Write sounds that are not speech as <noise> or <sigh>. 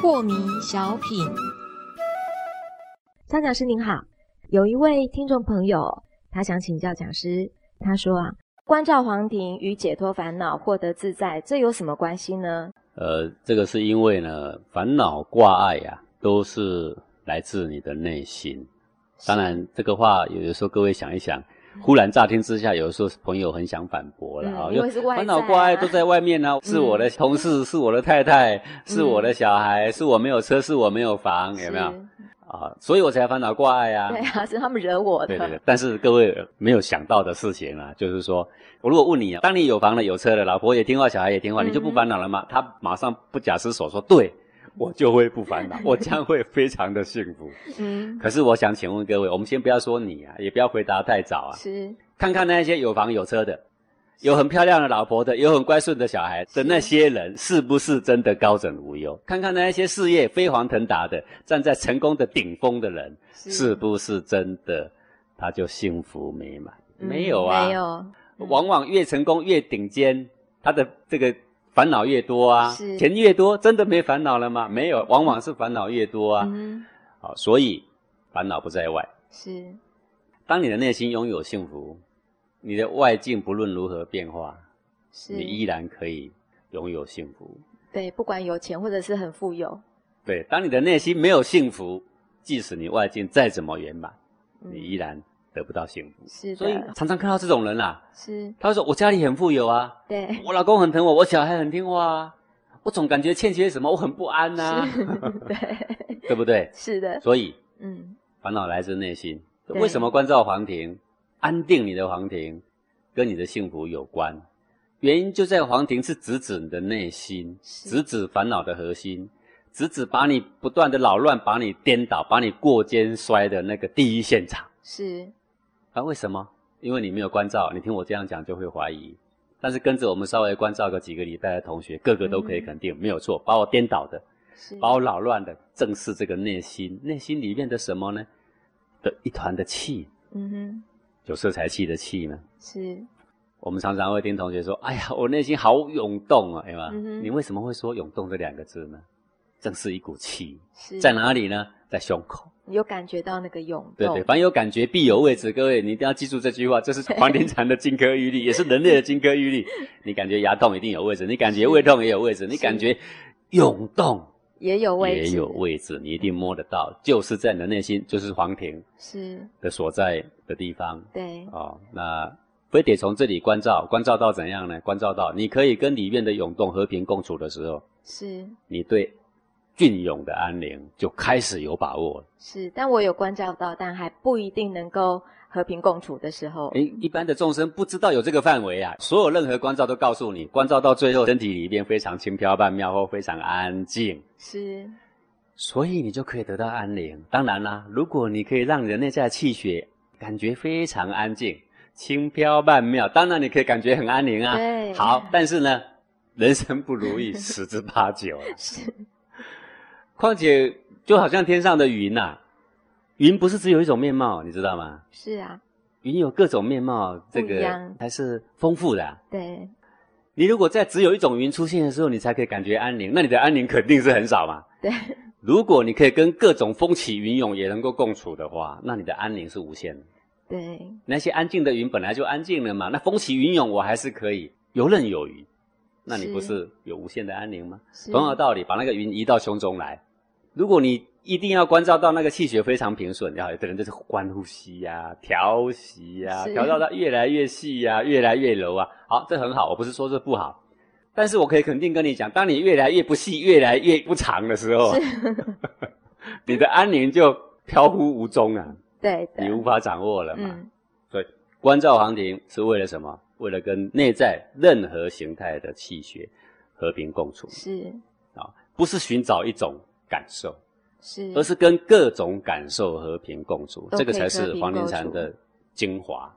破迷小品，张讲师您好，有一位听众朋友，他想请教讲师，他说啊，关照皇庭与解脱烦恼、获得自在，这有什么关系呢？呃，这个是因为呢，烦恼挂碍呀，都是来自你的内心。当然，这个话有的时候各位想一想，忽然乍听之下，有的时候朋友很想反驳了啊，因为烦恼挂碍都在外面呢，是我的同事，是我的太太，是我的小孩，是我没有车，是我没有房，有没有？啊，所以我才烦恼挂碍啊。对啊，是他们惹我的。对对对，但是各位没有想到的事情啊，就是说我如果问你啊，当你有房了、有车了，老婆也听话，小孩也听话，你就不烦恼了吗？他马上不假思索说：“对，<laughs> 我就会不烦恼，<laughs> 我将会非常的幸福。”嗯。可是我想请问各位，我们先不要说你啊，也不要回答太早啊。是。看看那些有房有车的。有很漂亮的老婆的，有很乖顺的小孩的那些人，是不是真的高枕无忧？看看那些事业飞黄腾达的，站在成功的顶峰的人，是不是真的他就幸福美满？没有啊，没有。往往越成功越顶尖，他的这个烦恼越多啊，钱越多，真的没烦恼了吗？没有，往往是烦恼越多啊。好，所以烦恼不在外。是，当你的内心拥有幸福。你的外境不论如何变化，你依然可以拥有幸福。对，不管有钱或者是很富有。对，当你的内心没有幸福，即使你外境再怎么圆满，你依然得不到幸福。是，所以常常看到这种人啦。是，他说：“我家里很富有啊，对我老公很疼我，我小孩很听话啊，我总感觉欠缺什么，我很不安呐。” <laughs> 对，对不对？是的。所以，嗯，烦恼来自内心。为什么关照黄庭？安定你的黄庭，跟你的幸福有关。原因就在黄庭是直指你的内心，直指烦恼的核心，直指把你不断的扰乱、把你颠倒、把你过肩摔的那个第一现场。是啊，为什么？因为你没有关照。你听我这样讲就会怀疑，但是跟着我们稍微关照个几个礼拜的同学，个个都可以肯定没有错。把我颠倒的，把我扰乱的，正是这个内心。内心里面的什么呢？的一团的气。嗯哼。有色财气的气呢？是。我们常常会听同学说：“哎呀，我内心好涌动啊，对吧？”你为什么会说“涌动”这两个字呢？正是一股气，在哪里呢？在胸口。有感觉到那个涌动。对对，凡有感觉必有位置。各位，你一定要记住这句话，这是黄庭禅的金科玉律，也是人类的金科玉律。<laughs> 你感觉牙痛一定有位置，你感觉胃痛也有位置，你感觉涌动。也有位置，也有位置，你一定摸得到，就是在你的内心，就是黄庭是的所在的地方。对，哦，那非得从这里关照，关照到怎样呢？关照到你可以跟里面的涌动和平共处的时候，是你对隽永的安宁就开始有把握了。是，但我有关照到，但还不一定能够。和平共处的时候，哎，一般的众生不知道有这个范围啊。所有任何关照都告诉你，关照到最后，身体里边非常轻飘曼妙或非常安静，是，所以你就可以得到安宁。当然啦，如果你可以让你的内在气血感觉非常安静、轻飘曼妙，当然你可以感觉很安宁啊。对，好，但是呢，人生不如意十之八九啊。<laughs> 是，况且就好像天上的云呐。云不是只有一种面貌，你知道吗？是啊，云有各种面貌，这个还是丰富的。对，你如果在只有一种云出现的时候，你才可以感觉安宁，那你的安宁肯定是很少嘛。对，如果你可以跟各种风起云涌也能够共处的话，那你的安宁是无限的。对，那些安静的云本来就安静了嘛，那风起云涌我还是可以游刃有余，那你不是有无限的安宁吗？同样的道理，把那个云移到胸中来，如果你。一定要关照到那个气血非常平顺，然后有的人就是观呼吸呀、调息呀，调到它越来越细呀、越来越柔啊。好，这很好，我不是说这不好，但是我可以肯定跟你讲，当你越来越不细、越来越不长的时候，<laughs> 你的安宁就飘忽无踪啊。对，你无法掌握了嘛。所以关照黄庭是为了什么？为了跟内在任何形态的气血和平共处。是啊，不是寻找一种感受。是，而是跟各种感受和平共处，这个才是黄庭禅的精华。